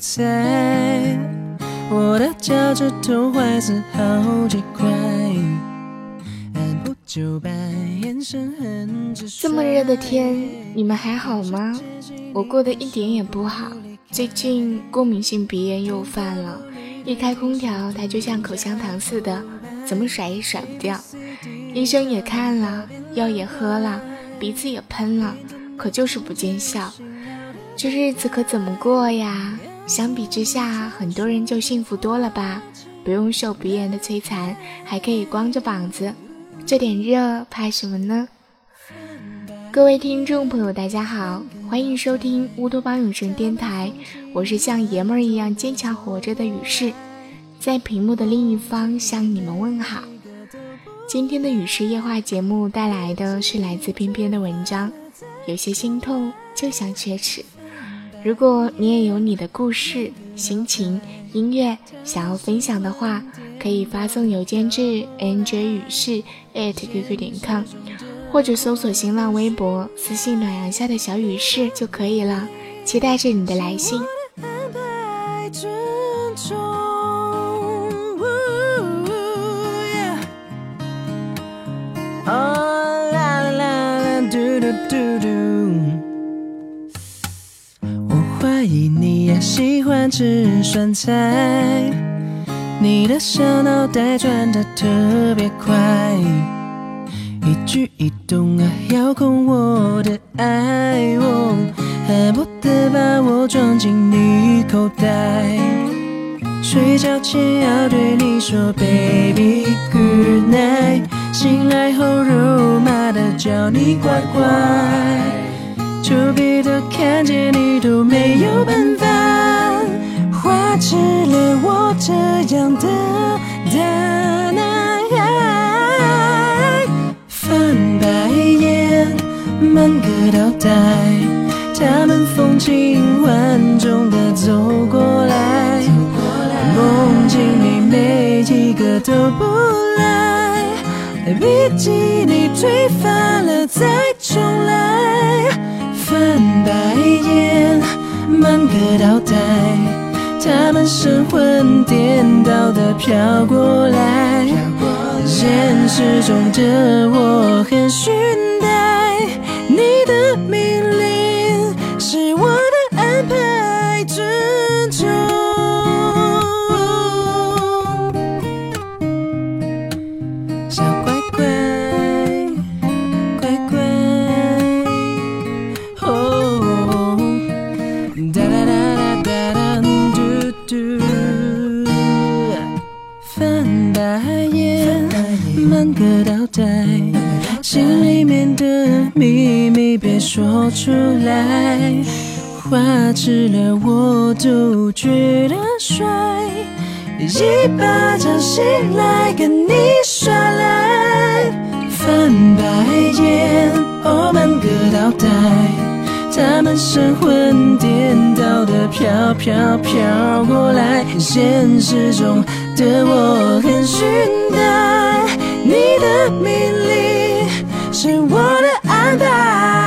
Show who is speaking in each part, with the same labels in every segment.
Speaker 1: 在，我的脚趾头坏死好几块。
Speaker 2: 这么热的天，你们还好吗？我过得一点也不好，最近过敏性鼻炎又犯了，一开空调它就像口香糖似的，怎么甩也甩不掉。医生也看了，药也喝了，鼻子也喷了，可就是不见效。这日子可怎么过呀？相比之下，很多人就幸福多了吧？不用受鼻炎的摧残，还可以光着膀子。这点热怕什么呢？各位听众朋友，大家好，欢迎收听乌托邦永生电台，我是像爷们儿一样坚强活着的雨士，在屏幕的另一方向你们问好。今天的雨士夜话节目带来的是来自翩翩的文章，有些心痛就想缺齿。如果你也有你的故事、心情、音乐想要分享的话，可以发送邮件至 nj 语士 @qq 点 com，或者搜索新浪微博私信暖阳下的小雨士就可以了。期待着你的来信。
Speaker 1: 喜欢吃酸菜，你的小脑袋转得特别快，一举一动啊遥控我的爱，我恨不得把我装进你口袋，睡觉前要对你说 Baby Good Night，醒来后肉麻的叫你乖乖。丘比特看见你都没有办法，画质了我这样的大男孩，翻白眼，满格倒带，他们风情万种的走过来，梦境里每一个都不赖，笔记你推翻了再重来。翻白眼，满个倒带，他们神魂颠倒的飘过来。现实中的我很虚。出来，花痴了我都觉得帅，一巴掌醒来跟你耍赖，翻白眼，哦满个倒带，他们神魂颠倒的飘飘飘过来，现实中的我很虚呆，你的命令是我的安排。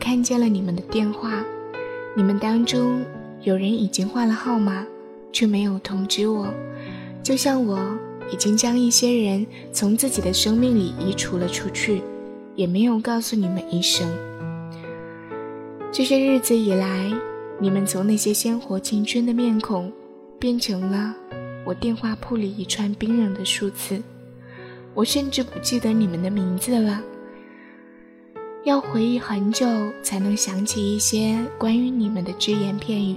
Speaker 2: 看见了你们的电话，你们当中有人已经换了号码，却没有通知我，就像我已经将一些人从自己的生命里移除了出去，也没有告诉你们一声。这些日子以来，你们从那些鲜活青春的面孔，变成了我电话簿里一串冰冷的数字，我甚至不记得你们的名字了。要回忆很久才能想起一些关于你们的只言片语。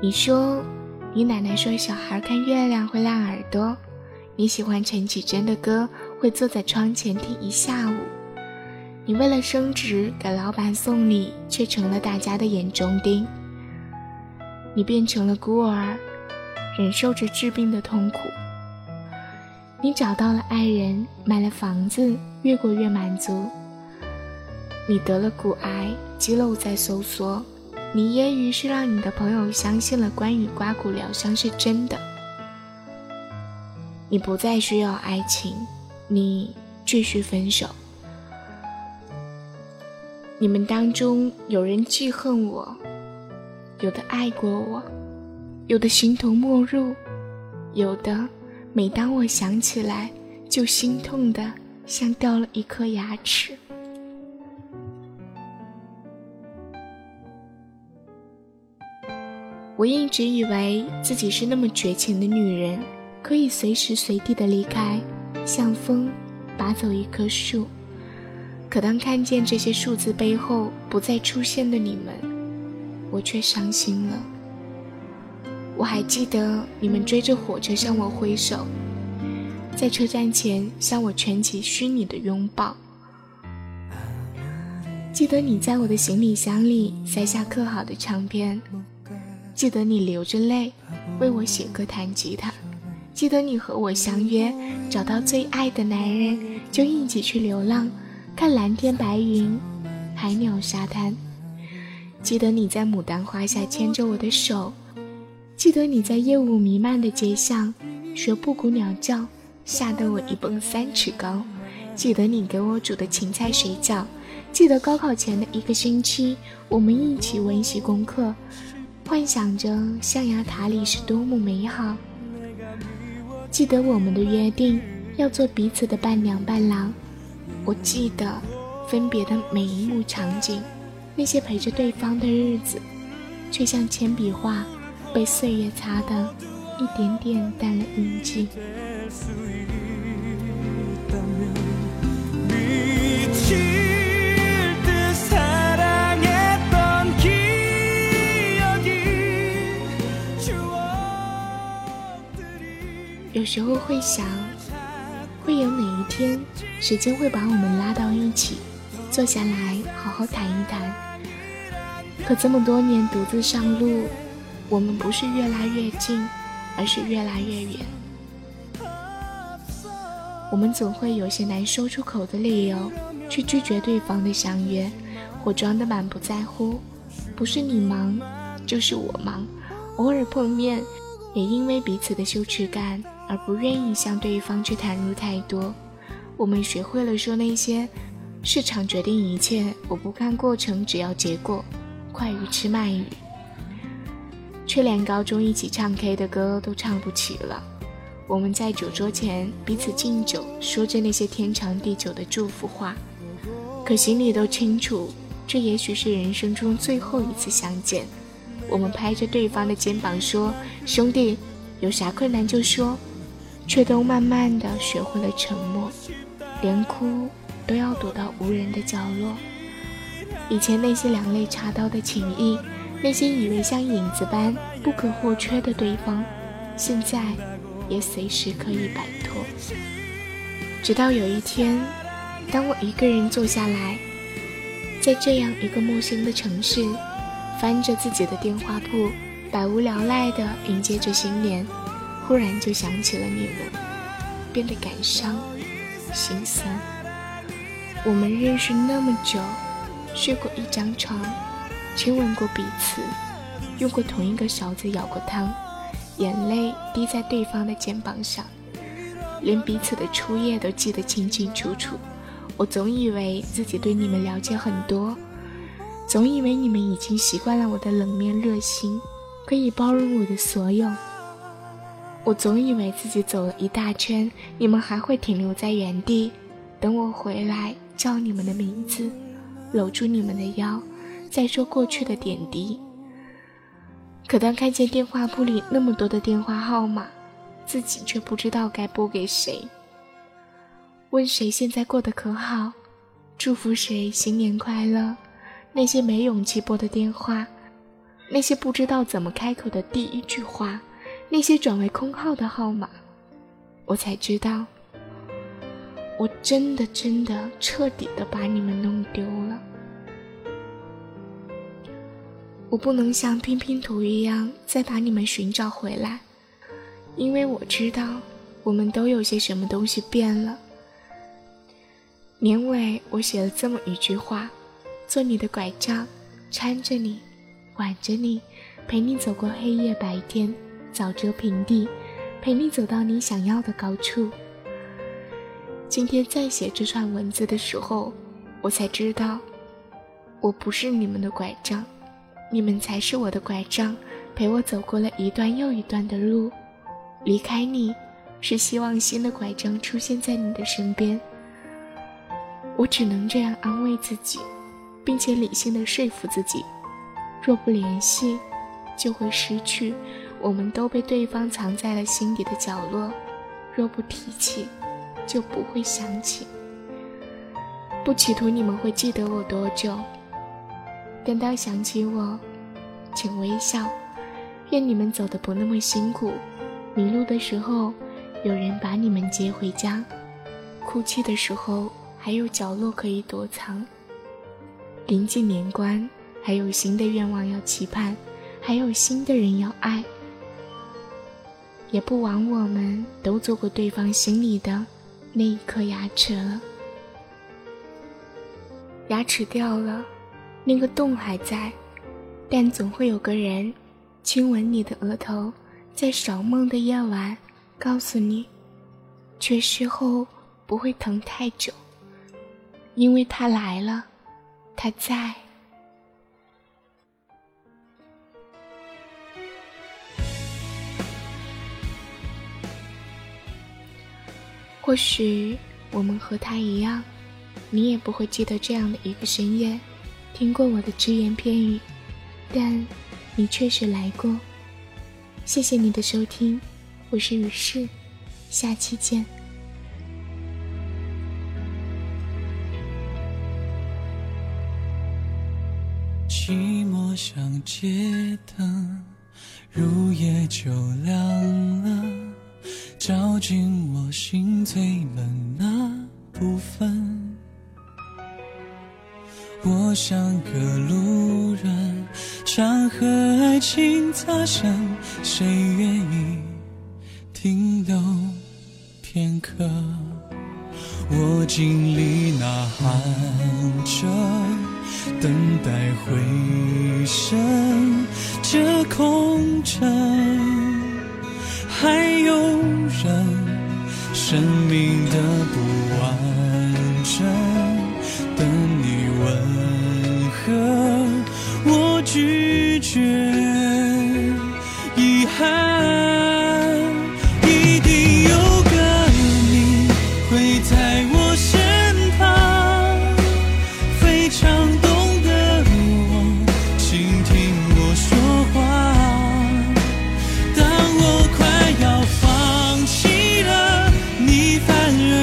Speaker 2: 你说，你奶奶说小孩看月亮会亮耳朵。你喜欢陈绮贞的歌，会坐在窗前听一下午。你为了升职给老板送礼，却成了大家的眼中钉。你变成了孤儿，忍受着治病的痛苦。你找到了爱人，买了房子，越过越满足。你得了骨癌，肌肉在收缩。你揶揄是让你的朋友相信了关于刮骨疗伤是真的。你不再需要爱情，你继续分手。你们当中有人记恨我，有的爱过我，有的形同陌路，有的每当我想起来就心痛的像掉了一颗牙齿。我一直以为自己是那么绝情的女人，可以随时随地的离开，像风拔走一棵树。可当看见这些数字背后不再出现的你们，我却伤心了。我还记得你们追着火车向我挥手，在车站前向我圈起虚拟的拥抱。记得你在我的行李箱里塞下刻好的唱片，记得你流着泪为我写歌弹吉他，记得你和我相约找到最爱的男人就一起去流浪。看蓝天白云，海鸟沙滩。记得你在牡丹花下牵着我的手，记得你在夜雾弥漫的街巷学布谷鸟叫，吓得我一蹦三尺高。记得你给我煮的芹菜水饺，记得高考前的一个星期，我们一起温习功课，幻想着象牙塔里是多么美好。记得我们的约定，要做彼此的伴娘伴郎。我记得分别的每一幕场景，那些陪着对方的日子，却像铅笔画，被岁月擦得一点点淡了印记。有时候会想。会有哪一天，时间会把我们拉到一起，坐下来好好谈一谈？可这么多年独自上路，我们不是越来越近，而是越来越远。我们总会有些难说出口的理由，去拒绝对方的相约，或装得满不在乎。不是你忙，就是我忙。偶尔碰面，也因为彼此的羞耻感。而不愿意向对方去袒露太多，我们学会了说那些“市场决定一切，我不看过程，只要结果”，快鱼吃慢鱼，却连高中一起唱 K 的歌都唱不起了。我们在酒桌前彼此敬酒，说着那些天长地久的祝福话，可心里都清楚，这也许是人生中最后一次相见。我们拍着对方的肩膀说：“兄弟，有啥困难就说。”却都慢慢的学会了沉默，连哭都要躲到无人的角落。以前那些两肋插刀的情谊，那些以为像影子般不可或缺的对方，现在也随时可以摆脱。直到有一天，当我一个人坐下来，在这样一个陌生的城市，翻着自己的电话簿，百无聊赖地迎接着新年。忽然就想起了你们，变得感伤、心酸。我们认识那么久，睡过一张床，亲吻过彼此，用过同一个勺子舀过汤，眼泪滴在对方的肩膀上，连彼此的初夜都记得清清楚楚。我总以为自己对你们了解很多，总以为你们已经习惯了我的冷面热心，可以包容我的所有。我总以为自己走了一大圈，你们还会停留在原地，等我回来叫你们的名字，搂住你们的腰，再说过去的点滴。可当看见电话簿里那么多的电话号码，自己却不知道该拨给谁。问谁现在过得可好，祝福谁新年快乐。那些没勇气拨的电话，那些不知道怎么开口的第一句话。那些转为空号的号码，我才知道，我真的真的彻底的把你们弄丢了。我不能像拼拼图一样再把你们寻找回来，因为我知道，我们都有些什么东西变了。年尾，我写了这么一句话：做你的拐杖，搀着你，挽着你，陪你走过黑夜白天，沼泽平地，陪你走到你想要的高处。今天在写这串文字的时候，我才知道，我不是你们的拐杖，你们才是我的拐杖，陪我走过了一段又一段的路。离开你，是希望新的拐杖出现在你的身边。我只能这样安慰自己，并且理性的说服自己：若不联系，就会失去；我们都被对方藏在了心底的角落。若不提起，就不会想起。不企图你们会记得我多久，但当想起我，请微笑。愿你们走的不那么辛苦。迷路的时候，有人把你们接回家；哭泣的时候，还有角落可以躲藏。临近年关，还有新的愿望要期盼，还有新的人要爱。也不枉我们都做过对方心里的那一颗牙齿了。牙齿掉了，那个洞还在，但总会有个人亲吻你的额头。在少梦的夜晚，告诉你，缺失后不会疼太久，因为他来了，他在。或许我们和他一样，你也不会记得这样的一个深夜，听过我的只言片语，但你确实来过。谢谢你的收听，我是雨世，下期见。
Speaker 3: 寂寞像街灯，入夜就亮了，照进我心最冷那部分。我像个路人。山河爱情擦身，谁愿意停留片刻？我经历呐喊着，等待回声，这空城还有人，生命的不完。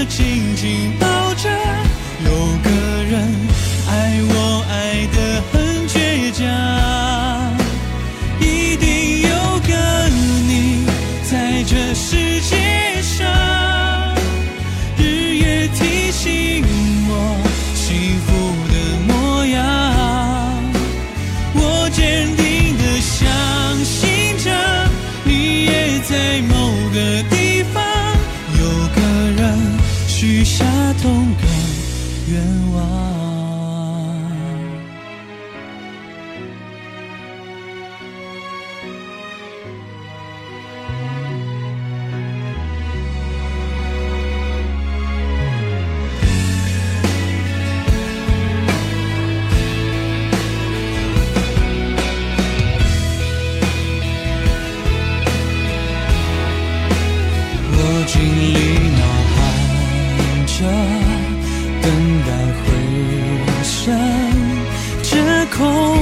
Speaker 3: 是静静。下同个愿望。非常懂得。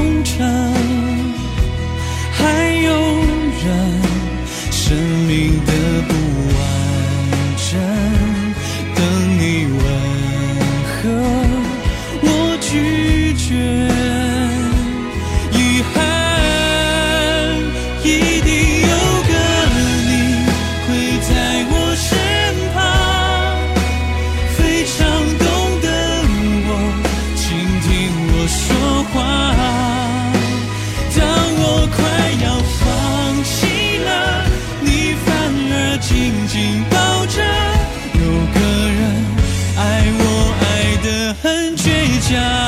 Speaker 3: 这